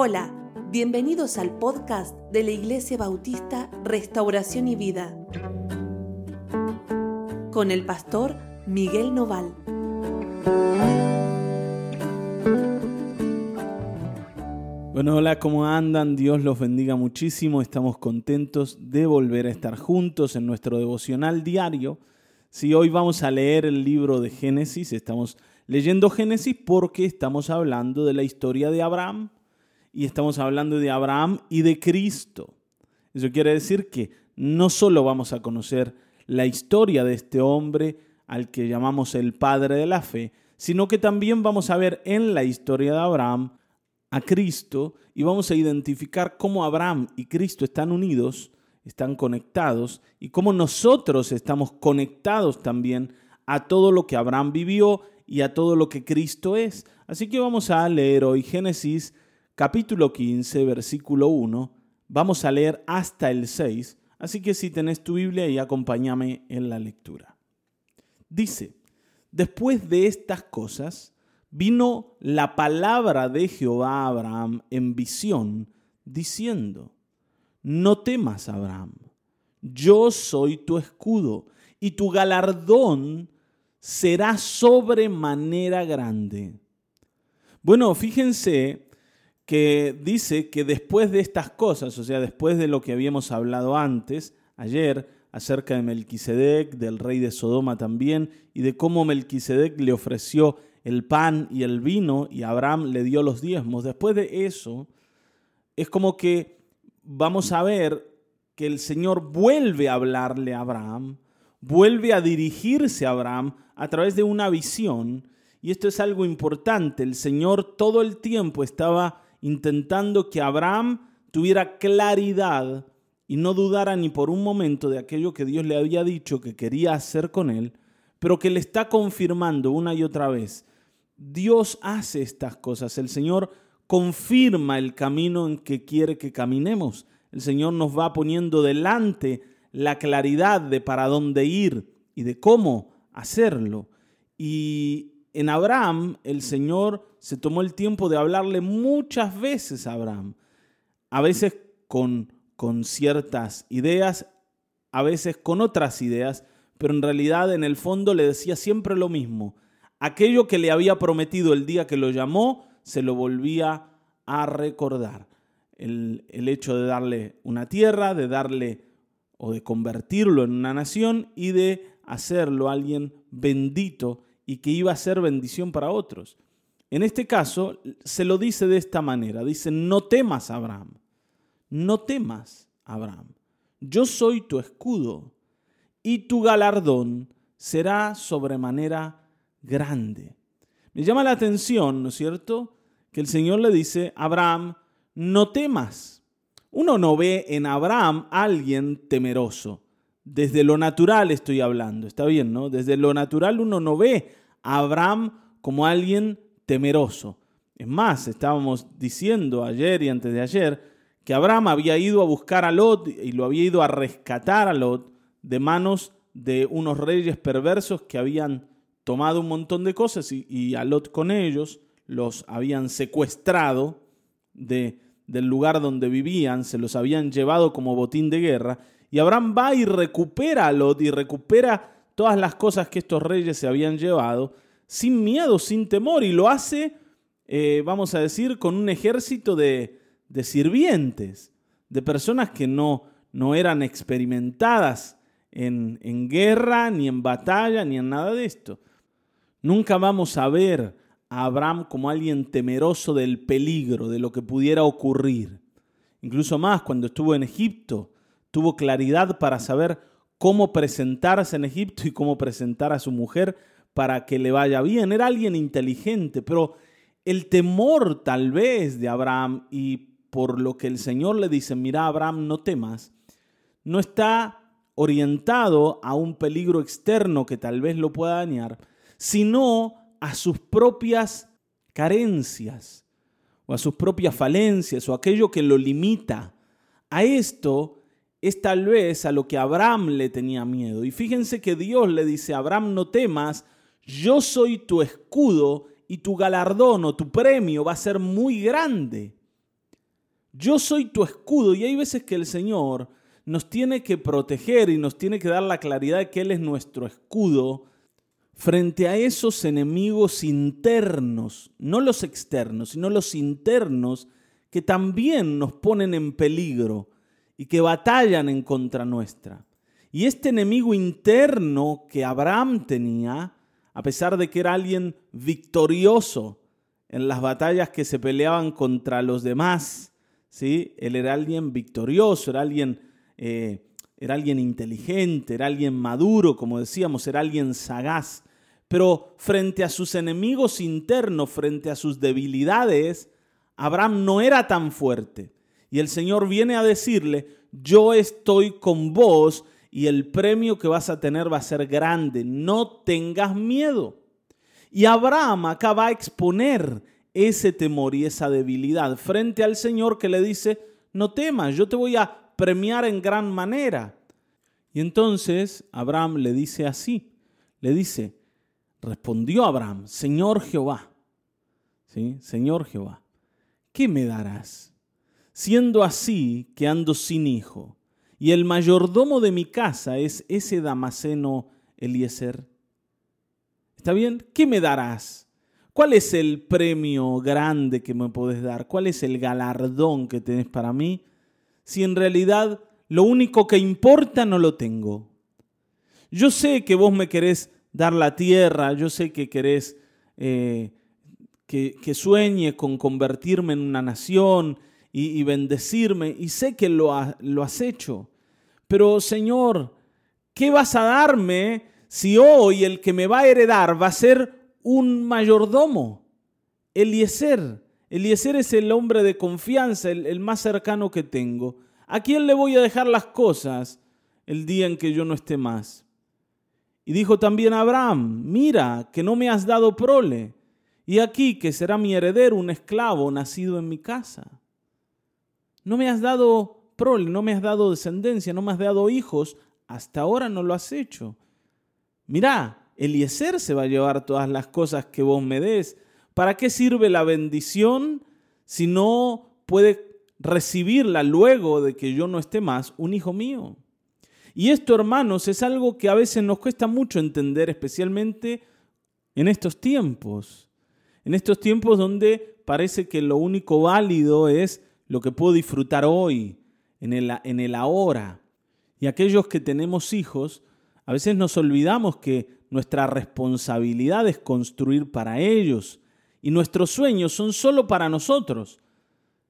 Hola, bienvenidos al podcast de la Iglesia Bautista Restauración y Vida con el pastor Miguel Noval. Bueno, hola, ¿cómo andan? Dios los bendiga muchísimo. Estamos contentos de volver a estar juntos en nuestro devocional diario. Si hoy vamos a leer el libro de Génesis, estamos leyendo Génesis porque estamos hablando de la historia de Abraham y estamos hablando de Abraham y de Cristo. Eso quiere decir que no solo vamos a conocer la historia de este hombre al que llamamos el padre de la fe, sino que también vamos a ver en la historia de Abraham a Cristo y vamos a identificar cómo Abraham y Cristo están unidos, están conectados y cómo nosotros estamos conectados también a todo lo que Abraham vivió y a todo lo que Cristo es. Así que vamos a leer hoy Génesis capítulo 15, versículo 1. Vamos a leer hasta el 6. Así que si tenés tu Biblia y acompáñame en la lectura. Dice, después de estas cosas, vino la palabra de Jehová a Abraham en visión, diciendo, no temas, Abraham, yo soy tu escudo, y tu galardón será sobremanera grande. Bueno, fíjense que dice que después de estas cosas, o sea, después de lo que habíamos hablado antes, ayer, acerca de Melquisedec, del rey de Sodoma también, y de cómo Melquisedec le ofreció el pan y el vino y Abraham le dio los diezmos. Después de eso, es como que vamos a ver que el Señor vuelve a hablarle a Abraham, vuelve a dirigirse a Abraham a través de una visión. Y esto es algo importante. El Señor todo el tiempo estaba intentando que Abraham tuviera claridad y no dudara ni por un momento de aquello que Dios le había dicho que quería hacer con él, pero que le está confirmando una y otra vez. Dios hace estas cosas. El Señor confirma el camino en que quiere que caminemos. El Señor nos va poniendo delante la claridad de para dónde ir y de cómo hacerlo. Y en Abraham el Señor se tomó el tiempo de hablarle muchas veces a Abraham, a veces con, con ciertas ideas, a veces con otras ideas, pero en realidad en el fondo le decía siempre lo mismo. Aquello que le había prometido el día que lo llamó, se lo volvía a recordar. El, el hecho de darle una tierra, de darle o de convertirlo en una nación y de hacerlo alguien bendito y que iba a ser bendición para otros. En este caso se lo dice de esta manera, dice, no temas Abraham, no temas Abraham, yo soy tu escudo y tu galardón será sobremanera grande. Me llama la atención, ¿no es cierto?, que el Señor le dice, Abraham, no temas. Uno no ve en Abraham a alguien temeroso. Desde lo natural estoy hablando, está bien, ¿no? Desde lo natural uno no ve a Abraham como alguien temeroso. Es más, estábamos diciendo ayer y antes de ayer que Abraham había ido a buscar a Lot y lo había ido a rescatar a Lot de manos de unos reyes perversos que habían tomado un montón de cosas y, a Lot con ellos los habían secuestrado de, del lugar donde vivían, se los habían llevado como botín de guerra y Abraham va y recupera a Lot y recupera todas las cosas que estos reyes se habían llevado sin miedo, sin temor, y lo hace, eh, vamos a decir, con un ejército de, de sirvientes, de personas que no, no eran experimentadas en, en guerra, ni en batalla, ni en nada de esto. Nunca vamos a ver a Abraham como alguien temeroso del peligro, de lo que pudiera ocurrir. Incluso más, cuando estuvo en Egipto, tuvo claridad para saber cómo presentarse en Egipto y cómo presentar a su mujer para que le vaya bien. Era alguien inteligente, pero el temor tal vez de Abraham y por lo que el Señor le dice, mira Abraham, no temas, no está orientado a un peligro externo que tal vez lo pueda dañar, sino a sus propias carencias o a sus propias falencias o aquello que lo limita. A esto es tal vez a lo que Abraham le tenía miedo. Y fíjense que Dios le dice, Abraham, no temas, yo soy tu escudo y tu galardón o tu premio va a ser muy grande. yo soy tu escudo y hay veces que el Señor nos tiene que proteger y nos tiene que dar la claridad de que Él es nuestro escudo frente a esos enemigos internos, no los externos, sino los internos que también nos ponen en peligro y que batallan en contra nuestra. Y este enemigo interno que Abraham tenía, a pesar de que era alguien victorioso en las batallas que se peleaban contra los demás, ¿sí? él era alguien victorioso, era alguien, eh, era alguien inteligente, era alguien maduro, como decíamos, era alguien sagaz. Pero frente a sus enemigos internos, frente a sus debilidades, Abraham no era tan fuerte. Y el Señor viene a decirle, yo estoy con vos y el premio que vas a tener va a ser grande. No tengas miedo. Y Abraham acá va a exponer ese temor y esa debilidad frente al Señor que le dice, no temas, yo te voy a premiar en gran manera. Y entonces Abraham le dice así, le dice, respondió Abraham, Señor Jehová, ¿sí? Señor Jehová, ¿qué me darás? Siendo así que ando sin hijo, y el mayordomo de mi casa es ese Damaseno Eliezer. ¿Está bien? ¿Qué me darás? ¿Cuál es el premio grande que me puedes dar? ¿Cuál es el galardón que tenés para mí? Si en realidad lo único que importa no lo tengo. Yo sé que vos me querés dar la tierra, yo sé que querés eh, que, sueñe con convertirme en una nación y, bendecirme, y sé que lo, has hecho. Pero Señor, ¿qué vas a darme si hoy el que me va a heredar va a ser un mayordomo? Eliezer. Eliezer es el hombre de confianza, el, más cercano que tengo. ¿A quién le voy a dejar las cosas el día en que yo no esté más? Y dijo también Abraham, mira, que no me has dado prole, y aquí que será mi heredero un esclavo nacido en mi casa. No me has dado prole, no me has dado descendencia, no me has dado hijos, hasta ahora no lo has hecho. Mirá, Eliezer se va a llevar todas las cosas que vos me des. ¿Para qué sirve la bendición si no puede recibirla luego de que yo no esté más un hijo mío? Y esto, hermanos, es algo que a veces nos cuesta mucho entender, especialmente en estos tiempos. En estos tiempos donde parece que lo único válido es lo que puedo disfrutar hoy, en el, en el ahora. Y aquellos que tenemos hijos, a veces nos olvidamos que nuestra responsabilidad es construir para ellos y nuestros sueños son solo para nosotros.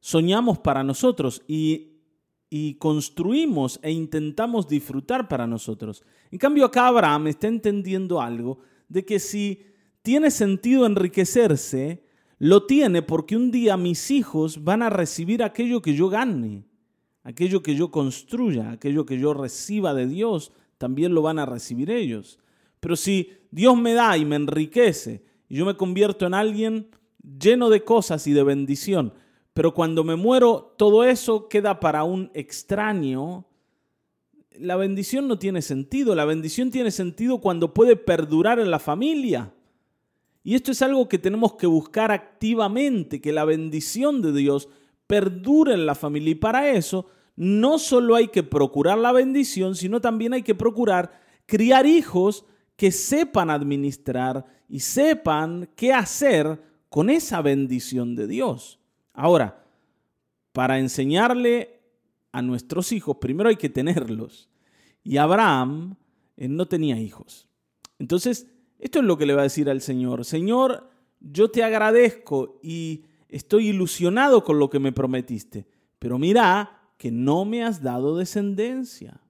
Soñamos para nosotros y, y construimos e intentamos disfrutar para nosotros. En cambio acá Abraham está entendiendo algo de que si tiene sentido enriquecerse, lo tiene porque un día mis hijos van a recibir aquello que yo gane aquello que yo construya, aquello que yo reciba de Dios, también lo van a recibir ellos. Pero si Dios me da y me enriquece y yo me convierto en alguien lleno de cosas y de bendición, pero cuando me muero todo eso queda para un extraño, la bendición no tiene sentido. La bendición tiene sentido cuando puede perdurar en la familia. Y esto es algo que tenemos que buscar activamente, que la bendición de Dios perdure en la familia. Y para eso no solo hay que procurar la bendición, sino también hay que procurar criar hijos que sepan administrar y sepan qué hacer con esa bendición de Dios. Ahora, para enseñarle a nuestros hijos, primero hay que tenerlos. Y Abraham no tenía hijos. Entonces, esto es lo que le va a decir al Señor. Señor, yo te agradezco y estoy ilusionado con lo que me prometiste, pero mira que no me has dado descendencia.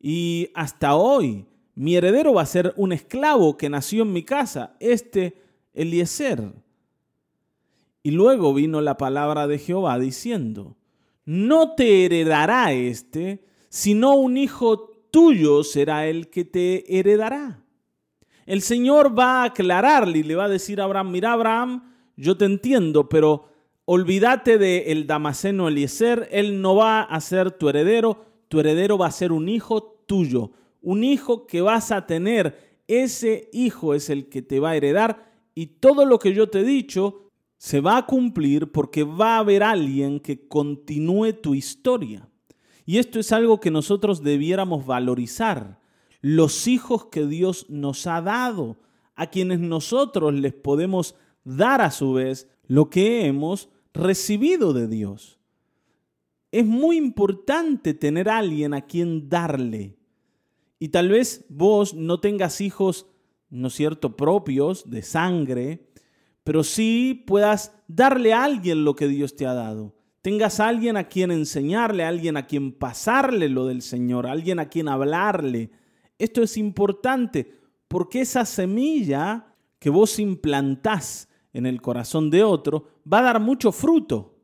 Y hasta hoy mi heredero va a ser un esclavo que nació en mi casa, este Eliezer. Y luego vino la palabra de Jehová diciendo, no te heredará este, sino un hijo tuyo será el que te heredará. El Señor va a aclararle y le va a decir a Abraham, mira Abraham, yo te entiendo, pero olvídate de el Damaseno Eliezer, él no va a ser tu heredero, tu heredero va a ser un hijo tuyo, un hijo que vas a tener, ese hijo es el que te va a heredar y todo lo que yo te he dicho, se va a cumplir porque va a haber alguien que continúe tu historia. Y esto es algo que nosotros debiéramos valorizar. Los hijos que Dios nos ha dado, a quienes nosotros les podemos dar a su vez lo que hemos recibido de Dios. Es muy importante tener a alguien a quien darle. Y tal vez vos no tengas hijos, ¿no es cierto?, propios de sangre, pero sí puedas darle a alguien lo que Dios te ha dado. Tengas a alguien a quien enseñarle, a alguien a quien pasarle lo del Señor, a alguien a quien hablarle. Esto es importante porque esa semilla que vos implantás en el corazón de otro va a dar mucho fruto.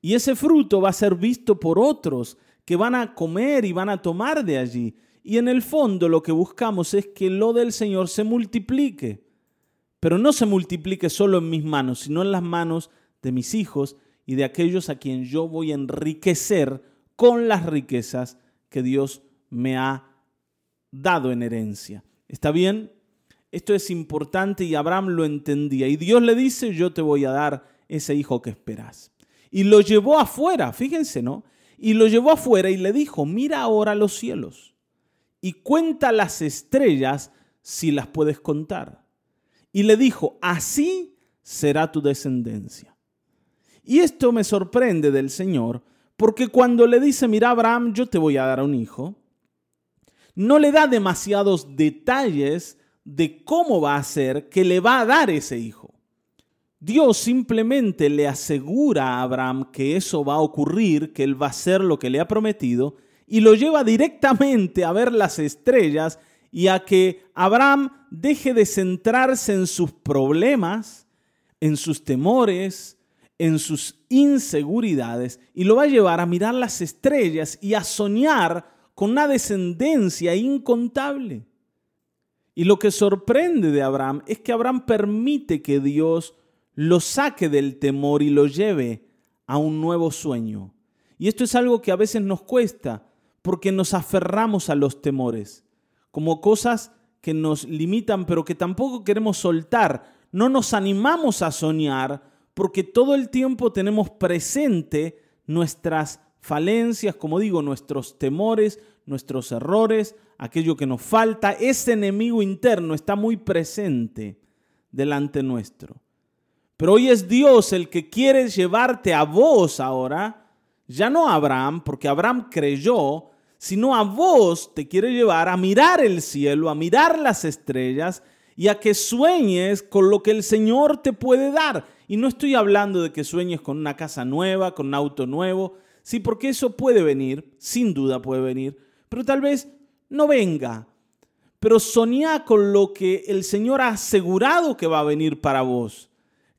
Y ese fruto va a ser visto por otros que van a comer y van a tomar de allí. Y en el fondo lo que buscamos es que lo del Señor se multiplique. Pero no se multiplique solo en mis manos, sino en las manos de mis hijos y de aquellos a quien yo voy a enriquecer con las riquezas que Dios me ha dado en herencia. ¿Está bien? Esto es importante y Abraham lo entendía. Y Dios le dice, yo te voy a dar ese hijo que esperas. Y lo llevó afuera, fíjense, ¿no? Y lo llevó afuera y le dijo, mira ahora los cielos y cuenta las estrellas si las puedes contar. Y le dijo, así será tu descendencia. Y esto me sorprende del Señor, porque cuando le dice, mira Abraham, yo te voy a dar un hijo, no le da demasiados detalles de cómo va a ser que le va a dar ese hijo. Dios simplemente le asegura a Abraham que eso va a ocurrir, que él va a hacer lo que le ha prometido, y lo lleva directamente a ver las estrellas y a que Abraham deje de centrarse en sus problemas, en sus temores, en sus inseguridades, y lo va a llevar a mirar las estrellas y a soñar con una descendencia incontable. Y lo que sorprende de Abraham es que Abraham permite que Dios lo saque del temor y lo lleve a un nuevo sueño. Y esto es algo que a veces nos cuesta porque nos aferramos a los temores como cosas que nos limitan pero que tampoco queremos soltar. No nos animamos a soñar porque todo el tiempo tenemos presente nuestras falencias, como digo, nuestros temores, nuestros errores, aquello que nos falta, ese enemigo interno está muy presente delante nuestro. Pero hoy es Dios el que quiere llevarte a vos ahora, ya no a Abraham, porque Abraham creyó, sino a vos te quiere llevar a mirar el cielo, a mirar las estrellas y a que sueñes con lo que el Señor te puede dar. Y no estoy hablando de que sueñes con una casa nueva, con un auto nuevo, sí, porque eso puede venir, sin duda puede venir, pero tal vez no venga. Pero soñá con lo que el Señor ha asegurado que va a venir para vos,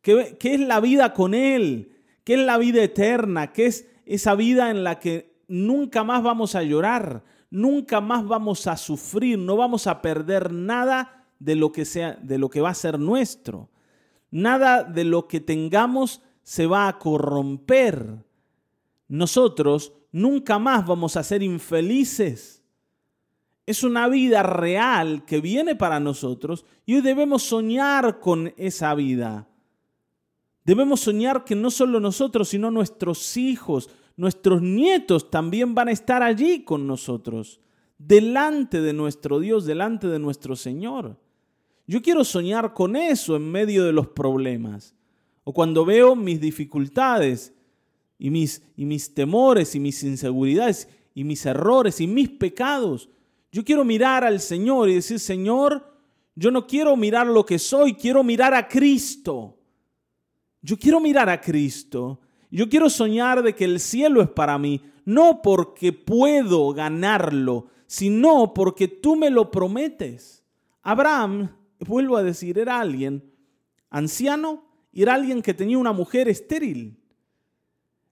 que, que es la vida con Él, que es la vida eterna, que es esa vida en la que nunca más vamos a llorar, nunca más vamos a sufrir, no vamos a perder nada de lo que sea, de lo que va a ser nuestro. Nada de lo que tengamos se va a corromper. Nosotros nunca más vamos a ser infelices. Es una vida real que viene para nosotros y hoy debemos soñar con esa vida. Debemos soñar que no solo nosotros, sino nuestros hijos, nuestros nietos también van a estar allí con nosotros, delante de nuestro Dios, delante de nuestro Señor. Yo quiero soñar con eso en medio de los problemas. O cuando veo mis dificultades, y mis, y mis temores y mis inseguridades y mis errores y mis pecados. Yo quiero mirar al Señor y decir, Señor, yo no quiero mirar lo que soy, quiero mirar a Cristo. Yo quiero mirar a Cristo. Yo quiero soñar de que el cielo es para mí, no porque puedo ganarlo, sino porque tú me lo prometes. Abraham, vuelvo a decir, era alguien anciano y era alguien que tenía una mujer estéril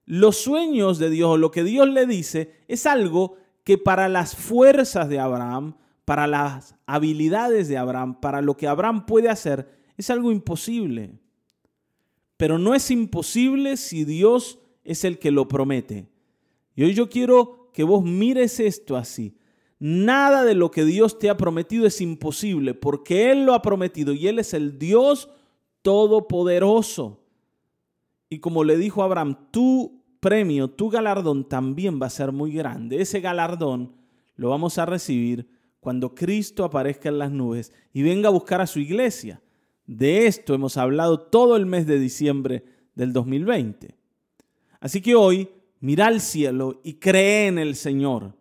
los sueños de Dios, lo que Dios le dice, es algo que para las fuerzas de Abraham, para las habilidades de Abraham, para lo que Abraham puede hacer, es algo imposible. Pero no es imposible si Dios es el que lo promete. Y hoy yo quiero que vos mires esto así. Nada de lo que Dios te ha prometido es imposible, porque Él lo ha prometido y Él es el Dios todopoderoso. Y como le dijo Abraham, tu premio, tu galardón también va a ser muy grande. Ese galardón lo vamos a recibir cuando Cristo aparezca en las nubes y venga a buscar a su iglesia. De esto hemos hablado todo el mes de diciembre del 2020. Así que hoy mira al cielo y cree en el Señor.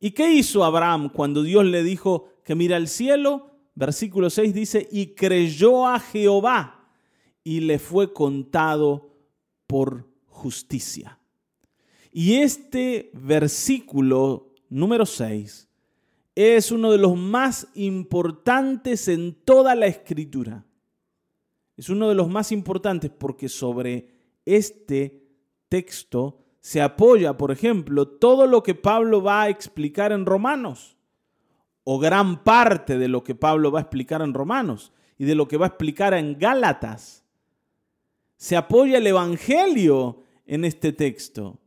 ¿Y qué hizo Abraham cuando Dios le dijo que mira al cielo? Versículo 6 dice, y creyó a Jehová y le fue contado por justicia. Y este versículo número 6 es uno de los más importantes en toda la escritura. Es uno de los más importantes porque sobre este texto se apoya, por ejemplo, todo lo que Pablo va a explicar en Romanos, o gran parte de lo que Pablo va a explicar en Romanos y de lo que va a explicar en Gálatas. Se apoya el Evangelio en este texto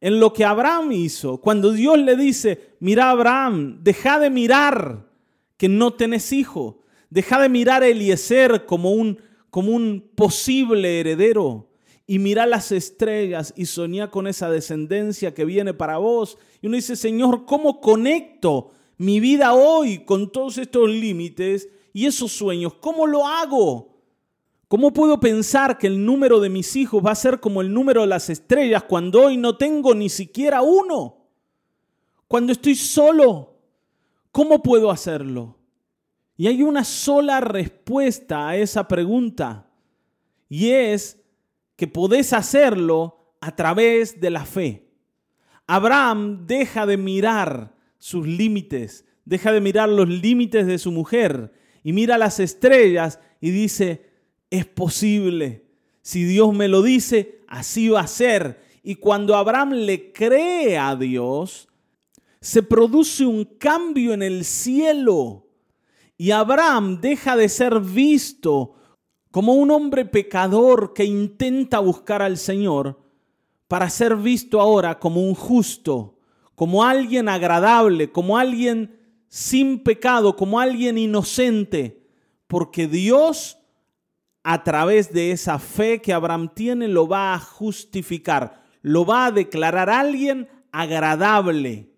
en lo que Abraham hizo. Cuando Dios le dice, mira Abraham, deja de mirar que no tenés hijo, deja de mirar a Eliezer como un, como un posible heredero y mira las estrellas y soñá con esa descendencia que viene para vos. Y uno dice, Señor, ¿cómo conecto mi vida hoy con todos estos límites y esos sueños? ¿Cómo lo hago? ¿Cómo puedo pensar que el número de mis hijos va a ser como el número de las estrellas cuando hoy no tengo ni siquiera uno? Cuando estoy solo, ¿cómo puedo hacerlo? Y hay una sola respuesta a esa pregunta, y es que podés hacerlo a través de la fe. Abraham deja de mirar sus límites, deja de mirar los límites de su mujer y mira las estrellas y dice, es posible. Si Dios me lo dice, así va a ser. Y cuando Abraham le cree a Dios, se produce un cambio en el cielo. Y Abraham deja de ser visto como un hombre pecador que intenta buscar al Señor para ser visto ahora como un justo, como alguien agradable, como alguien sin pecado, como alguien inocente, porque Dios a través de esa fe que Abraham tiene, lo va a justificar, lo va a declarar alguien agradable,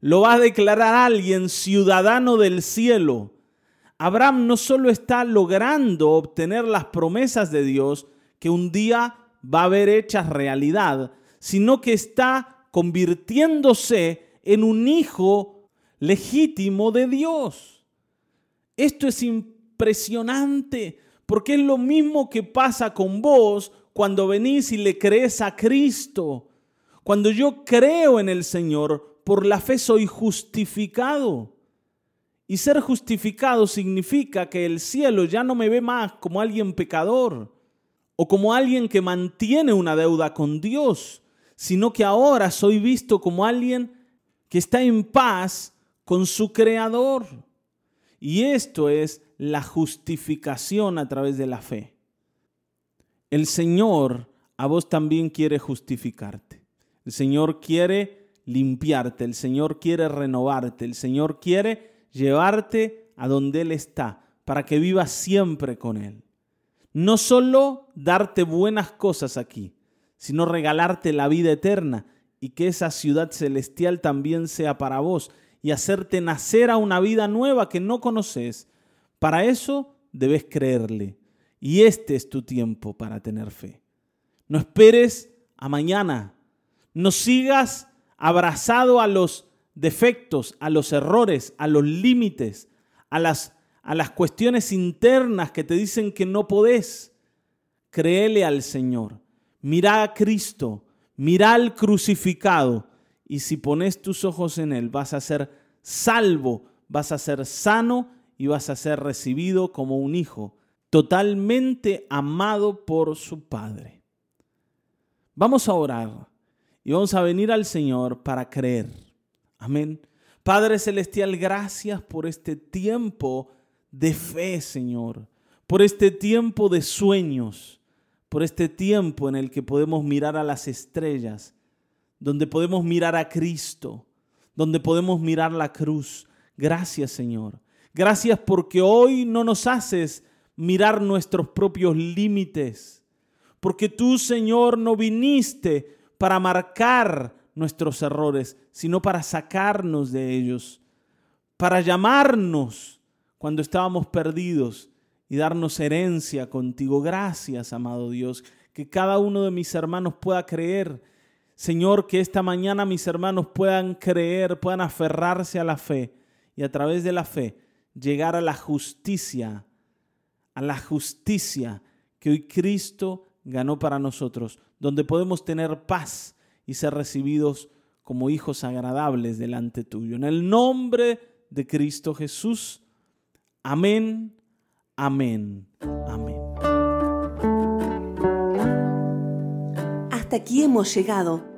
lo va a declarar alguien ciudadano del cielo. Abraham no solo está logrando obtener las promesas de Dios que un día va a ver hechas realidad, sino que está convirtiéndose en un hijo legítimo de Dios. Esto es impresionante porque es lo mismo que pasa con vos cuando venís y le crees a Cristo. Cuando yo creo en el Señor, por la fe soy justificado. Y ser justificado significa que el cielo ya no me ve más como alguien pecador o como alguien que mantiene una deuda con Dios, sino que ahora soy visto como alguien que está en paz con su Creador. Y esto es la justificación a través de la fe. El Señor a vos también quiere justificarte. El Señor quiere limpiarte, el Señor quiere renovarte, el Señor quiere llevarte a donde Él está, para que vivas siempre con Él. No solo darte buenas cosas aquí, sino regalarte la vida eterna y que esa ciudad celestial también sea para vos y hacerte nacer a una vida nueva que no conoces para eso debes creerle. Y este es tu tiempo para tener fe. No esperes a mañana. No sigas abrazado a los defectos, a los errores, a los límites, a las, a las cuestiones internas que te dicen que no podés. Créele al Señor. Mira a Cristo. Mira al crucificado. Y si pones tus ojos en Él, vas a ser salvo, vas a ser sano y vas a ser recibido como un hijo, totalmente amado por su Padre. Vamos a orar y vamos a venir al Señor para creer. Amén. Padre Celestial, gracias por este tiempo de fe, Señor, por este tiempo de sueños, por este tiempo en el que podemos mirar a las estrellas, donde podemos mirar a Cristo, donde podemos mirar la cruz. Gracias, Señor. Gracias porque hoy no nos haces mirar nuestros propios límites, porque tú, Señor, no viniste para marcar nuestros errores, sino para sacarnos de ellos, para llamarnos cuando estábamos perdidos y darnos herencia contigo. Gracias, amado Dios, que cada uno de mis hermanos pueda creer. Señor, que esta mañana mis hermanos puedan creer, puedan aferrarse a la fe y a través de la fe llegar a la justicia, a la justicia que hoy Cristo ganó para nosotros, donde podemos tener paz y ser recibidos como hijos agradables delante tuyo. En el nombre de Cristo Jesús. Amén, amén, amén. Hasta aquí hemos llegado.